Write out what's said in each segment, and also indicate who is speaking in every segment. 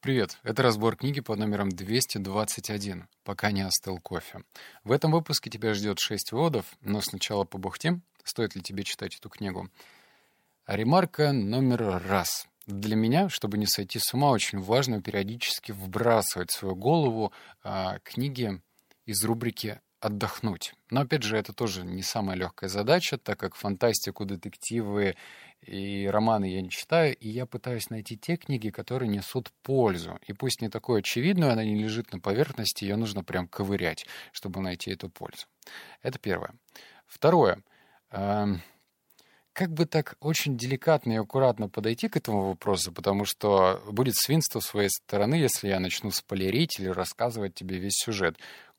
Speaker 1: Привет, это разбор книги под номером 221 «Пока не остыл кофе». В этом выпуске тебя ждет 6 выводов, но сначала побухтим, стоит ли тебе читать эту книгу. Ремарка номер раз. Для меня, чтобы не сойти с ума, очень важно периодически вбрасывать в свою голову а, книги из рубрики отдохнуть. Но, опять же, это тоже не самая легкая задача, так как фантастику, детективы и романы я не читаю, и я пытаюсь найти те книги, которые несут пользу. И пусть не такой очевидную, она не лежит на поверхности, ее нужно прям ковырять, чтобы найти эту пользу. Это первое. Второе. Эм, как бы так очень деликатно и аккуратно подойти к этому вопросу, потому что будет свинство с своей стороны, если я начну спойлерить или рассказывать тебе весь сюжет.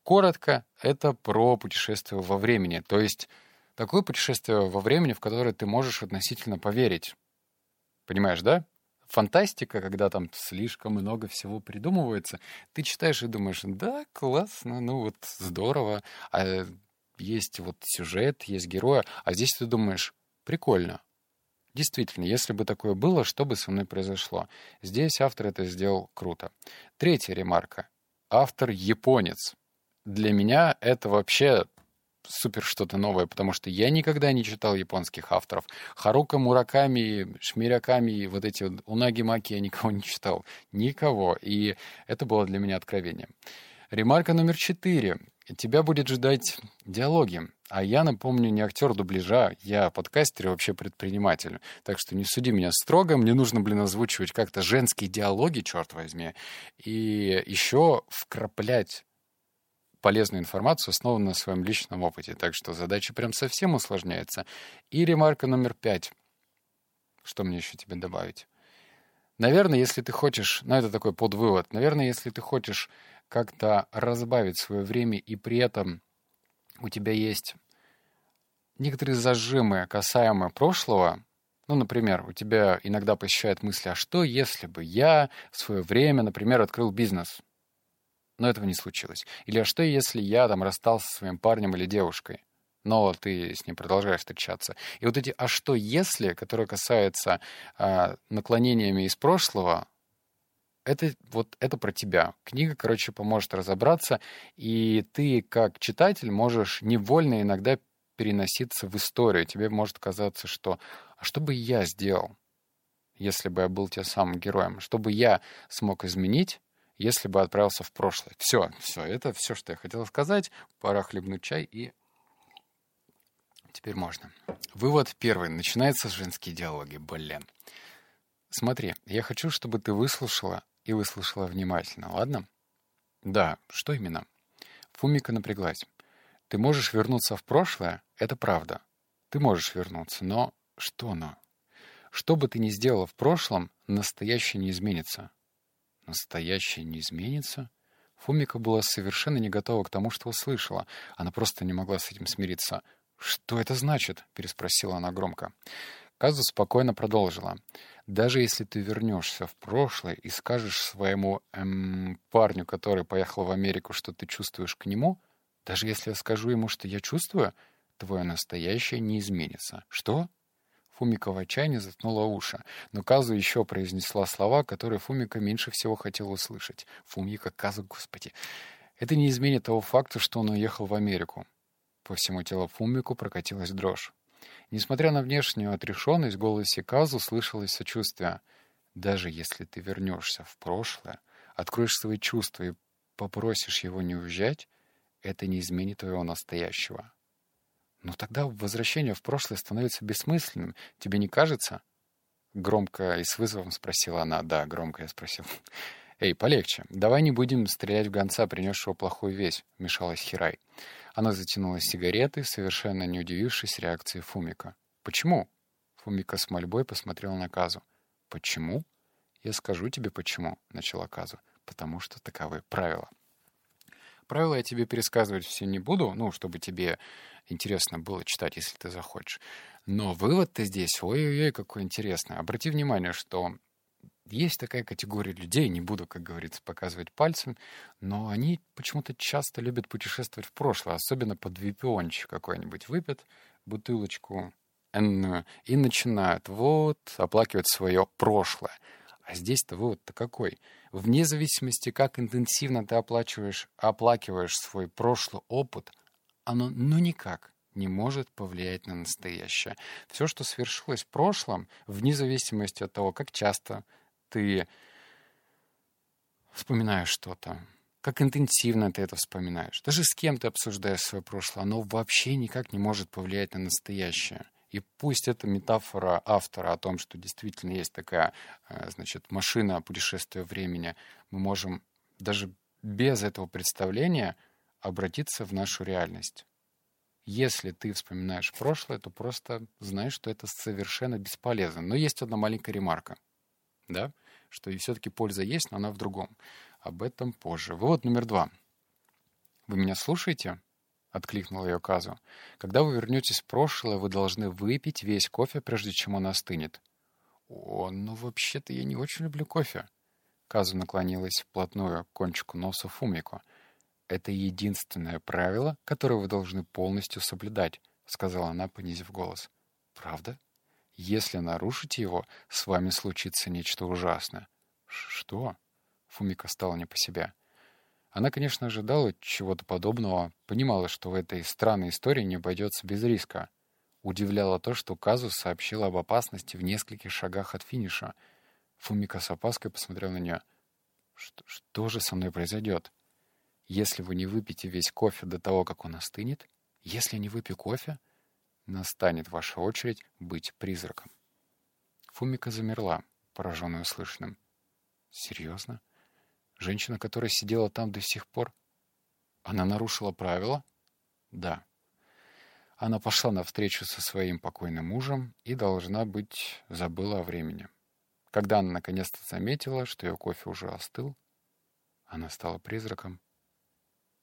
Speaker 1: Коротко, это про путешествие во времени, то есть такое путешествие во времени, в которое ты можешь относительно поверить. Понимаешь, да? Фантастика, когда там слишком много всего придумывается, ты читаешь и думаешь, да, классно, ну вот здорово, а есть вот сюжет, есть героя, а здесь ты думаешь, прикольно. Действительно, если бы такое было, что бы со мной произошло? Здесь автор это сделал круто. Третья ремарка. Автор японец для меня это вообще супер что-то новое, потому что я никогда не читал японских авторов. Харука Мураками, Шмиряками, вот эти вот Унаги Маки я никого не читал. Никого. И это было для меня откровением. Ремарка номер четыре. Тебя будет ждать диалоги. А я, напомню, не актер дубляжа, я подкастер и вообще предприниматель. Так что не суди меня строго, мне нужно, блин, озвучивать как-то женские диалоги, черт возьми. И еще вкраплять полезную информацию, основанную на своем личном опыте. Так что задача прям совсем усложняется. И ремарка номер пять. Что мне еще тебе добавить? Наверное, если ты хочешь, ну это такой подвывод, наверное, если ты хочешь как-то разбавить свое время и при этом у тебя есть некоторые зажимы, касаемые прошлого, ну, например, у тебя иногда посещает мысль, а что если бы я в свое время, например, открыл бизнес? Но этого не случилось. Или а что, если я там расстался со своим парнем или девушкой, но ты с ним продолжаешь встречаться? И вот эти «а что, если», которые касаются э, наклонениями из прошлого, это вот это про тебя. Книга, короче, поможет разобраться, и ты как читатель можешь невольно иногда переноситься в историю. Тебе может казаться, что «а что бы я сделал?» если бы я был тем самым героем, что бы я смог изменить, если бы отправился в прошлое. Все, все, это все, что я хотел сказать. Пора хлебнуть чай и теперь можно. Вывод первый. Начинается с женские диалоги. Блин. Смотри, я хочу, чтобы ты выслушала и выслушала внимательно, ладно? Да, что именно? Фумика напряглась. Ты можешь вернуться в прошлое, это правда. Ты можешь вернуться, но что но? Что бы ты ни сделала в прошлом, настоящее не изменится. Настоящее не изменится? Фумика была совершенно не готова к тому, что услышала. Она просто не могла с этим смириться. «Что это значит?» — переспросила она громко. Казу спокойно продолжила. «Даже если ты вернешься в прошлое и скажешь своему эм, парню, который поехал в Америку, что ты чувствуешь к нему, даже если я скажу ему, что я чувствую, твое настоящее не изменится. Что? Фумика в отчаянии заткнула уши, но Казу еще произнесла слова, которые Фумика меньше всего хотела услышать. Фумика, Казу, господи. Это не изменит того факта, что он уехал в Америку. По всему телу Фумику прокатилась дрожь. Несмотря на внешнюю отрешенность, в голосе Казу слышалось сочувствие. «Даже если ты вернешься в прошлое, откроешь свои чувства и попросишь его не уезжать, это не изменит твоего настоящего. Но тогда возвращение в прошлое становится бессмысленным. Тебе не кажется? Громко и с вызовом спросила она. Да, громко я спросил. «Эй, полегче. Давай не будем стрелять в гонца, принесшего плохую весть», — вмешалась Хирай. Она затянула сигареты, совершенно не удивившись реакции Фумика. «Почему?» Фумика с мольбой посмотрел на Казу. «Почему?» «Я скажу тебе, почему», — начала Казу. «Потому что таковы правила». Правила я тебе пересказывать все не буду, ну, чтобы тебе интересно было читать, если ты захочешь. Но вывод-то здесь, ой-ой-ой, какой интересный. Обрати внимание, что есть такая категория людей, не буду, как говорится, показывать пальцем, но они почему-то часто любят путешествовать в прошлое, особенно под випиончик какой-нибудь выпьют, бутылочку и начинают вот оплакивать свое прошлое. А здесь-то вывод-то какой? Вне зависимости, как интенсивно ты оплачиваешь, оплакиваешь свой прошлый опыт, оно ну никак не может повлиять на настоящее. Все, что свершилось в прошлом, вне зависимости от того, как часто ты вспоминаешь что-то, как интенсивно ты это вспоминаешь, даже с кем ты обсуждаешь свое прошлое, оно вообще никак не может повлиять на настоящее. И пусть это метафора автора о том, что действительно есть такая, э, значит, машина путешествия времени, мы можем даже без этого представления обратиться в нашу реальность. Если ты вспоминаешь прошлое, то просто знаешь, что это совершенно бесполезно. Но есть одна маленькая ремарка, да, что и все-таки польза есть, но она в другом. Об этом позже. Вывод номер два. Вы меня слушаете? — откликнул ее Казу. «Когда вы вернетесь в прошлое, вы должны выпить весь кофе, прежде чем он остынет». «О, ну вообще-то я не очень люблю кофе». Казу наклонилась вплотную к кончику носа Фумико. «Это единственное правило, которое вы должны полностью соблюдать», — сказала она, понизив голос. «Правда? Если нарушите его, с вами случится нечто ужасное». «Что?» — Фумика стала не по себе. Она, конечно, ожидала чего-то подобного, понимала, что в этой странной истории не обойдется без риска. Удивляло то, что Казус сообщила об опасности в нескольких шагах от финиша. Фумика с опаской посмотрел на нее. «Что, что же со мной произойдет? Если вы не выпьете весь кофе до того, как он остынет, если не выпью кофе, настанет ваша очередь быть призраком». Фумика замерла, пораженная услышанным. «Серьезно?» Женщина, которая сидела там до сих пор, она нарушила правила? Да. Она пошла навстречу со своим покойным мужем и, должна быть, забыла о времени. Когда она наконец-то заметила, что ее кофе уже остыл, она стала призраком.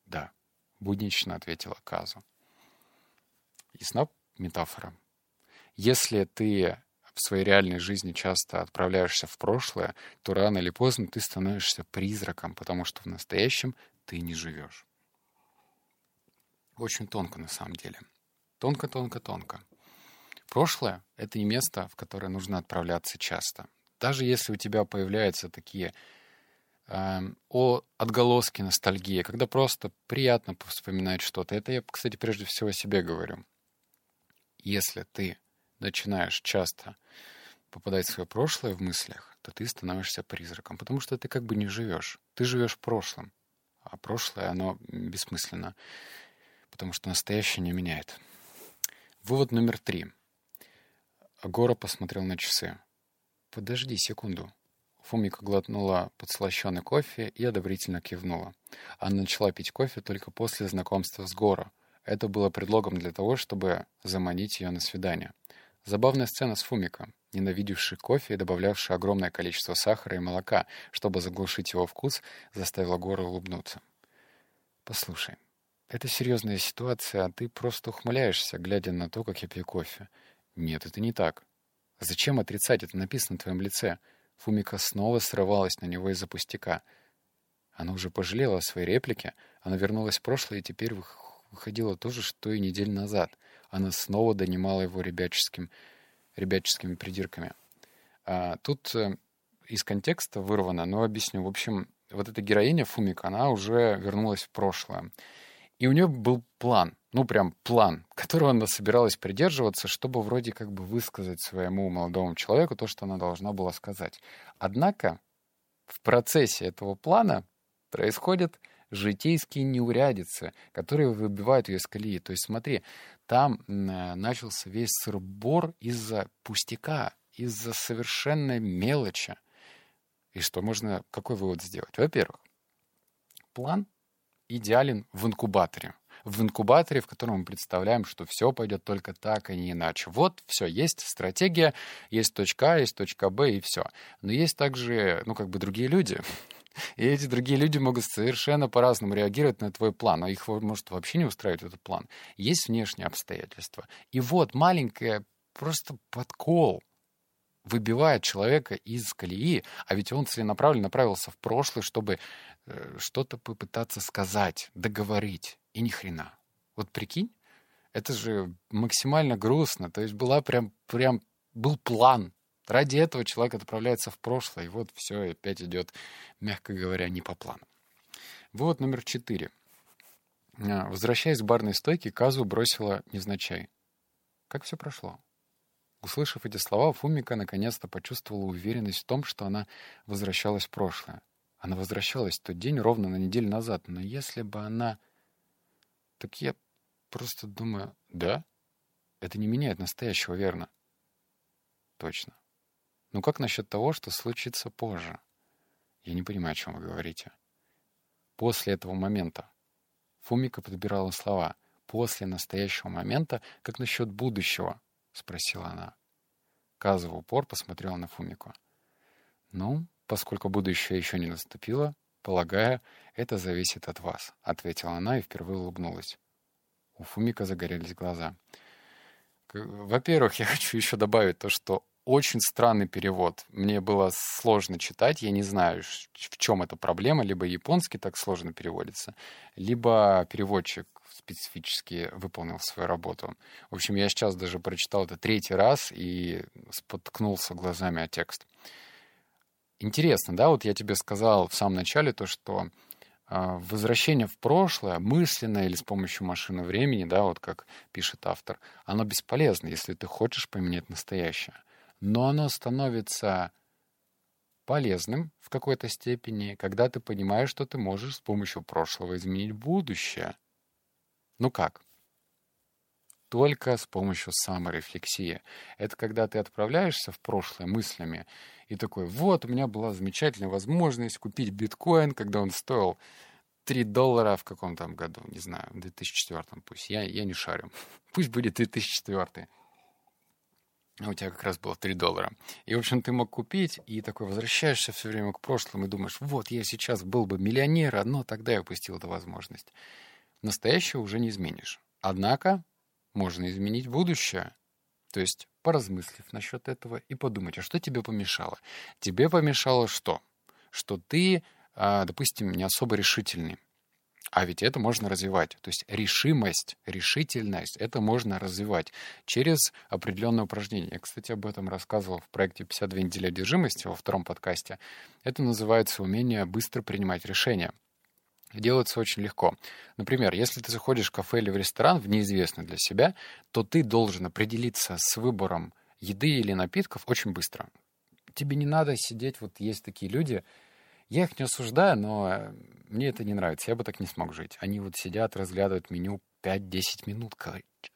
Speaker 1: Да, буднично ответила Казу. Ясна метафора? Если ты в своей реальной жизни часто отправляешься в прошлое, то рано или поздно ты становишься призраком, потому что в настоящем ты не живешь. Очень тонко на самом деле. Тонко-тонко-тонко. Прошлое — это не место, в которое нужно отправляться часто. Даже если у тебя появляются такие э, о, отголоски ностальгии, когда просто приятно вспоминать что-то. Это я, кстати, прежде всего себе говорю. Если ты начинаешь часто попадать в свое прошлое в мыслях, то ты становишься призраком, потому что ты как бы не живешь. Ты живешь в прошлом, а прошлое, оно бессмысленно, потому что настоящее не меняет. Вывод номер три. Агора посмотрел на часы. «Подожди секунду». Фумика глотнула подслащенный кофе и одобрительно кивнула. Она начала пить кофе только после знакомства с Горо. Это было предлогом для того, чтобы заманить ее на свидание. Забавная сцена с Фумика, ненавидевший кофе и добавлявший огромное количество сахара и молока, чтобы заглушить его вкус, заставила Гора улыбнуться. «Послушай, это серьезная ситуация, а ты просто ухмыляешься, глядя на то, как я пью кофе. Нет, это не так. Зачем отрицать? Это написано на твоем лице». Фумика снова срывалась на него из-за пустяка. Она уже пожалела о своей реплике. Она вернулась в прошлое и теперь выходила то же, что и неделю назад — она снова донимала его ребяческим, ребяческими придирками. А, тут э, из контекста вырвано, но объясню. В общем, вот эта героиня Фумика, она уже вернулась в прошлое. И у нее был план, ну прям план, которого она собиралась придерживаться, чтобы вроде как бы высказать своему молодому человеку то, что она должна была сказать. Однако в процессе этого плана происходит житейские неурядицы, которые выбивают ее из колеи. То есть смотри, там э, начался весь сырбор из-за пустяка, из-за совершенной мелочи. И что можно, какой вывод сделать? Во-первых, план идеален в инкубаторе. В инкубаторе, в котором мы представляем, что все пойдет только так, а не иначе. Вот, все, есть стратегия, есть точка А, есть точка Б, и все. Но есть также, ну, как бы другие люди, и эти другие люди могут совершенно по-разному реагировать на твой план, а их может вообще не устраивать этот план. Есть внешние обстоятельства. И вот маленькая просто подкол выбивает человека из колеи, а ведь он целенаправленно направился в прошлое, чтобы э, что-то попытаться сказать, договорить, и ни хрена. Вот прикинь, это же максимально грустно. То есть была прям, прям был план, Ради этого человек отправляется в прошлое, и вот все опять идет, мягко говоря, не по плану. Вывод номер четыре. А, возвращаясь к барной стойке, Казу бросила невзначай. Как все прошло? Услышав эти слова, Фумика наконец-то почувствовала уверенность в том, что она возвращалась в прошлое. Она возвращалась в тот день ровно на неделю назад, но если бы она... Так я просто думаю, да, это не меняет настоящего, верно? Точно. Ну как насчет того, что случится позже? Я не понимаю, о чем вы говорите. После этого момента. Фумика подбирала слова. После настоящего момента, как насчет будущего? Спросила она. Каза упор посмотрела на Фумику. Ну, поскольку будущее еще не наступило, полагаю, это зависит от вас, ответила она и впервые улыбнулась. У Фумика загорелись глаза. Во-первых, я хочу еще добавить то, что очень странный перевод. Мне было сложно читать, я не знаю, в чем эта проблема. Либо японский так сложно переводится, либо переводчик специфически выполнил свою работу. В общем, я сейчас даже прочитал это третий раз и споткнулся глазами о текст. Интересно, да, вот я тебе сказал в самом начале то, что э, возвращение в прошлое, мысленное или с помощью машины времени, да, вот как пишет автор, оно бесполезно, если ты хочешь поменять настоящее но оно становится полезным в какой-то степени, когда ты понимаешь, что ты можешь с помощью прошлого изменить будущее. Ну как? Только с помощью саморефлексии. Это когда ты отправляешься в прошлое мыслями и такой, вот, у меня была замечательная возможность купить биткоин, когда он стоил 3 доллара в каком там году, не знаю, в 2004 пусть, я, я не шарю. Пусть будет 2004 а у тебя как раз было 3 доллара. И, в общем, ты мог купить, и такой возвращаешься все время к прошлому и думаешь, вот, я сейчас был бы миллионером, но тогда я упустил эту возможность. Настоящее уже не изменишь. Однако можно изменить будущее. То есть, поразмыслив насчет этого и подумать, а что тебе помешало? Тебе помешало что? Что ты, а, допустим, не особо решительный. А ведь это можно развивать. То есть решимость, решительность, это можно развивать через определенные упражнения. Я, кстати, об этом рассказывал в проекте «52 недели одержимости» во втором подкасте. Это называется умение быстро принимать решения. Делается очень легко. Например, если ты заходишь в кафе или в ресторан в неизвестный для себя, то ты должен определиться с выбором еды или напитков очень быстро. Тебе не надо сидеть, вот есть такие люди, я их не осуждаю, но э, мне это не нравится. Я бы так не смог жить. Они вот сидят, разглядывают меню 5-10 минут.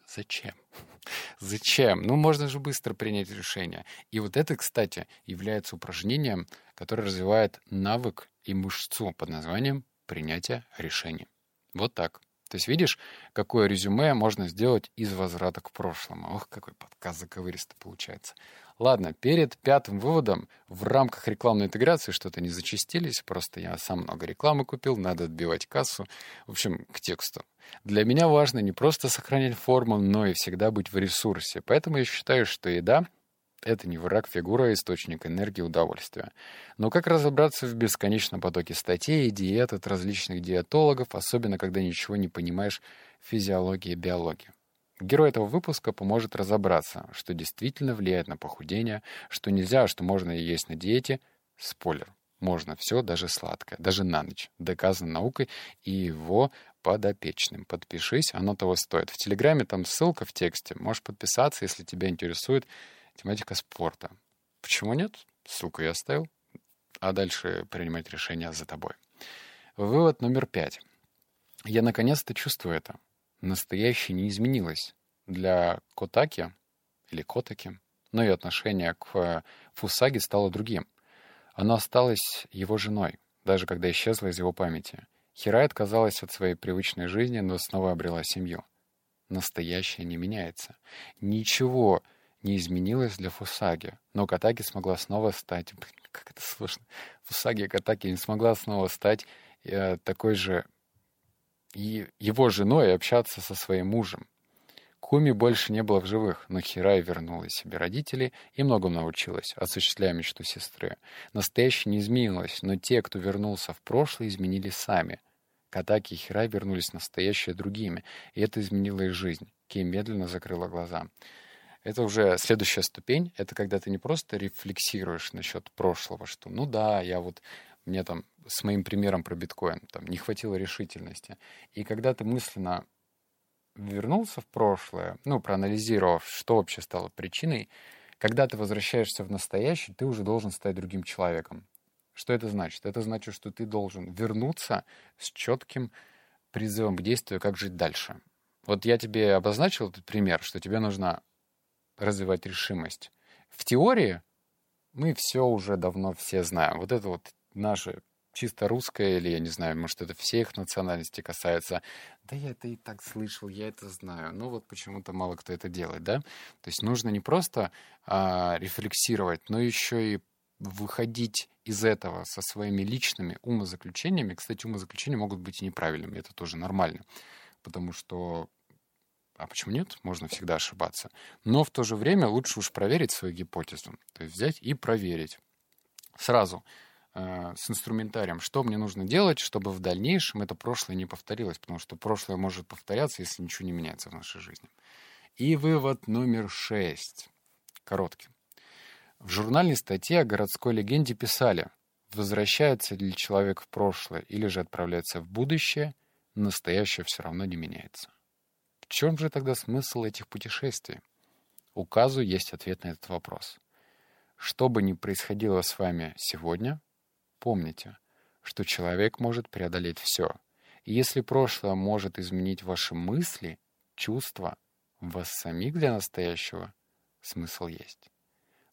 Speaker 1: Зачем? Зачем? Ну, можно же быстро принять решение. И вот это, кстати, является упражнением, которое развивает навык и мышцу под названием принятие решений. Вот так. То есть видишь, какое резюме можно сделать из возврата к прошлому. Ох, какой подкаст заковыристый получается. Ладно, перед пятым выводом в рамках рекламной интеграции что-то не зачастились, просто я сам много рекламы купил, надо отбивать кассу. В общем, к тексту. Для меня важно не просто сохранять форму, но и всегда быть в ресурсе. Поэтому я считаю, что еда — это не враг фигура, а источник энергии удовольствия. Но как разобраться в бесконечном потоке статей и диет от различных диетологов, особенно когда ничего не понимаешь в физиологии и биологии? Герой этого выпуска поможет разобраться, что действительно влияет на похудение, что нельзя, а что можно есть на диете. Спойлер. Можно все, даже сладкое, даже на ночь. Доказано наукой и его подопечным. Подпишись, оно того стоит. В Телеграме там ссылка в тексте. Можешь подписаться, если тебя интересует тематика спорта. Почему нет? Ссылку я оставил. А дальше принимать решение за тобой. Вывод номер пять. Я наконец-то чувствую это. Настоящее не изменилось. Для Котаки, или Котаки, но ее отношение к Фусаги стало другим. Она осталась его женой, даже когда исчезла из его памяти. Хирай отказалась от своей привычной жизни, но снова обрела семью. Настоящее не меняется. Ничего не изменилось для Фусаги, но Катаки смогла снова стать... Как это сложно. Фусаги Катаки не смогла снова стать э, такой же и его женой и общаться со своим мужем. Куми больше не было в живых, но Хирай вернула себе родителей и многому научилась, осуществляя мечту сестры. Настоящее не изменилось, но те, кто вернулся в прошлое, изменились сами. Катаки и Хирай вернулись в настоящее другими, и это изменило их жизнь. Кей медленно закрыла глаза. Это уже следующая ступень. Это когда ты не просто рефлексируешь насчет прошлого, что ну да, я вот мне там с моим примером про биткоин там не хватило решительности. И когда ты мысленно вернулся в прошлое, ну, проанализировав, что вообще стало причиной, когда ты возвращаешься в настоящее, ты уже должен стать другим человеком. Что это значит? Это значит, что ты должен вернуться с четким призывом к действию, как жить дальше. Вот я тебе обозначил этот пример, что тебе нужно развивать решимость. В теории мы все уже давно все знаем. Вот это вот наше чисто русское, или, я не знаю, может, это всех национальностей касается. Да я это и так слышал, я это знаю. Но вот почему-то мало кто это делает, да? То есть нужно не просто а, рефлексировать, но еще и выходить из этого со своими личными умозаключениями. Кстати, умозаключения могут быть и неправильными, это тоже нормально. Потому что а почему нет? Можно всегда ошибаться. Но в то же время лучше уж проверить свою гипотезу. То есть взять и проверить. Сразу э, с инструментарием, что мне нужно делать, чтобы в дальнейшем это прошлое не повторилось, потому что прошлое может повторяться, если ничего не меняется в нашей жизни. И вывод номер шесть. Короткий. В журнальной статье о городской легенде писали, возвращается ли человек в прошлое или же отправляется в будущее, настоящее все равно не меняется чем же тогда смысл этих путешествий? У Казу есть ответ на этот вопрос. Что бы ни происходило с вами сегодня, помните, что человек может преодолеть все. И если прошлое может изменить ваши мысли, чувства, вас самих для настоящего, смысл есть.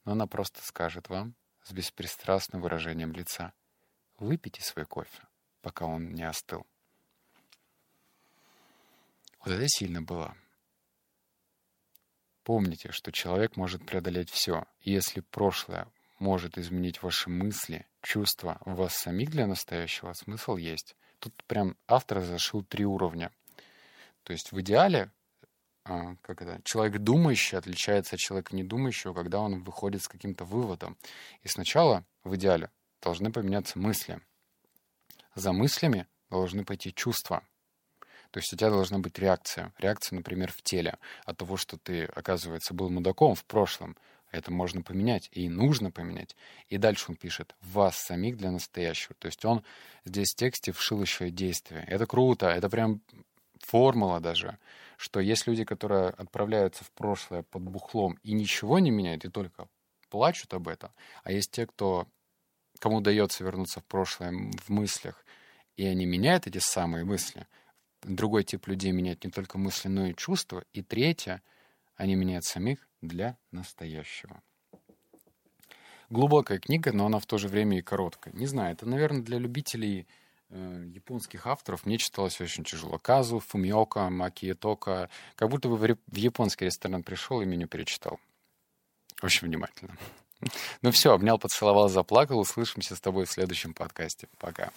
Speaker 1: Но она просто скажет вам с беспристрастным выражением лица, выпейте свой кофе, пока он не остыл. Вот это сильно было. Помните, что человек может преодолеть все. Если прошлое может изменить ваши мысли, чувства, вас самих для настоящего, смысл есть. Тут прям автор зашил три уровня. То есть в идеале а, как это, человек думающий отличается от человека недумающего, когда он выходит с каким-то выводом. И сначала, в идеале, должны поменяться мысли. За мыслями должны пойти чувства. То есть у тебя должна быть реакция. Реакция, например, в теле от того, что ты, оказывается, был мудаком в прошлом. Это можно поменять и нужно поменять. И дальше он пишет «вас самих для настоящего». То есть он здесь в тексте вшил еще и действие. Это круто, это прям формула даже, что есть люди, которые отправляются в прошлое под бухлом и ничего не меняют, и только плачут об этом, а есть те, кто, кому удается вернуться в прошлое в мыслях, и они меняют эти самые мысли, другой тип людей меняет не только мысли, но и чувства. И третье, они меняют самих для настоящего. Глубокая книга, но она в то же время и короткая. Не знаю, это, наверное, для любителей э, японских авторов мне читалось очень тяжело. Казу, Фумиока, Макиетока. Как будто бы в, в японский ресторан пришел и меню перечитал. Очень внимательно. Ну все, обнял, поцеловал, заплакал. Услышимся с тобой в следующем подкасте. Пока.